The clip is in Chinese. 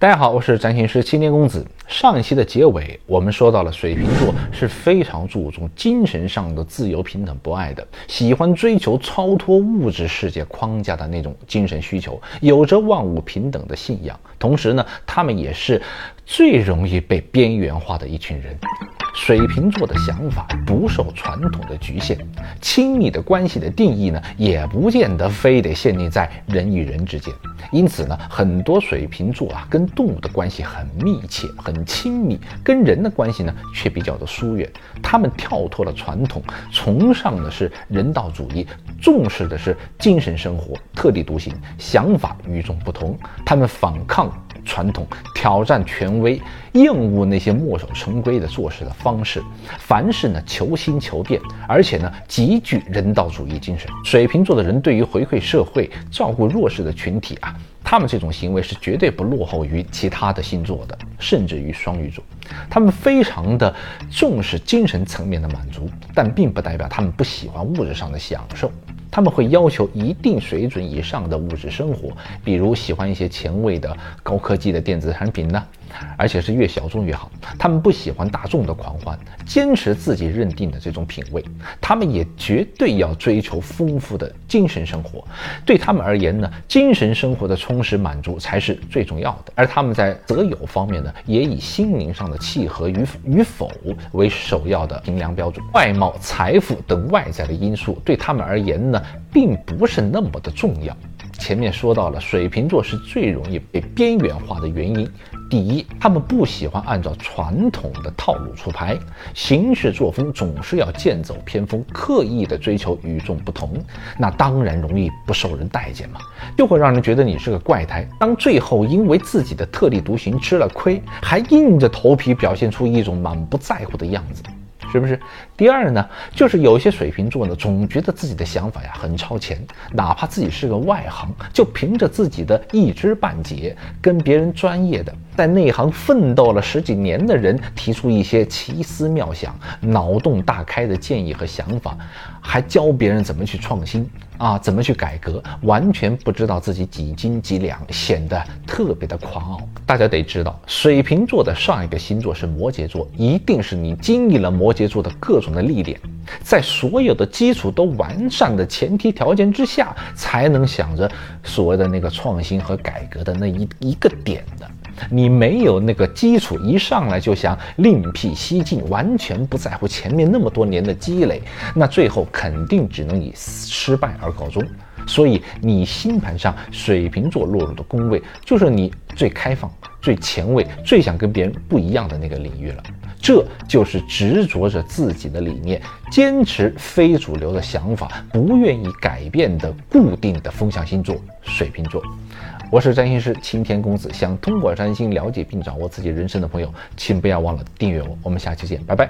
大家好，我是占星师青年公子。上一期的结尾，我们说到了水瓶座是非常注重精神上的自由、平等、博爱的，喜欢追求超脱物质世界框架的那种精神需求，有着万物平等的信仰。同时呢，他们也是最容易被边缘化的一群人。水瓶座的想法不受传统的局限，亲密的关系的定义呢，也不见得非得限定在人与人之间。因此呢，很多水瓶座啊，跟动物的关系很密切、很亲密，跟人的关系呢却比较的疏远。他们跳脱了传统，崇尚的是人道主义，重视的是精神生活，特立独行，想法与众不同。他们反抗。传统挑战权威，厌恶那些墨守成规的做事的方式，凡事呢求新求变，而且呢极具人道主义精神。水瓶座的人对于回馈社会、照顾弱势的群体啊，他们这种行为是绝对不落后于其他的星座的，甚至于双鱼座。他们非常的重视精神层面的满足，但并不代表他们不喜欢物质上的享受。他们会要求一定水准以上的物质生活，比如喜欢一些前卫的高科技的电子产品呢，而且是越小众越好。他们不喜欢大众的狂欢，坚持自己认定的这种品味。他们也绝对要追求丰富的精神生活。对他们而言呢，精神生活的充实满足才是最重要的。而他们在择友方面呢，也以心灵上的契合与与否为首要的衡量标准。外貌、财富等外在的因素对他们而言呢？并不是那么的重要。前面说到了，水瓶座是最容易被边缘化的原因。第一，他们不喜欢按照传统的套路出牌，行事作风总是要剑走偏锋，刻意的追求与众不同，那当然容易不受人待见嘛，就会让人觉得你是个怪胎。当最后因为自己的特立独行吃了亏，还硬着头皮表现出一种满不在乎的样子。是不是？第二呢，就是有些水瓶座呢，总觉得自己的想法呀很超前，哪怕自己是个外行，就凭着自己的一知半解，跟别人专业的在内行奋斗了十几年的人提出一些奇思妙想、脑洞大开的建议和想法，还教别人怎么去创新。啊，怎么去改革？完全不知道自己几斤几两，显得特别的狂傲。大家得知道，水瓶座的上一个星座是摩羯座，一定是你经历了摩羯座的各种的历练，在所有的基础都完善的前提条件之下，才能想着所谓的那个创新和改革的那一一个点的。你没有那个基础，一上来就想另辟蹊径，完全不在乎前面那么多年的积累，那最后肯定只能以失败而告终。所以，你星盘上水瓶座落入的宫位，就是你最开放、最前卫、最想跟别人不一样的那个领域了。这就是执着着自己的理念，坚持非主流的想法，不愿意改变的固定的风向星座——水瓶座。我是占星师青天公子，想通过占星了解并掌握自己人生的朋友，请不要忘了订阅我。我们下期见，拜拜。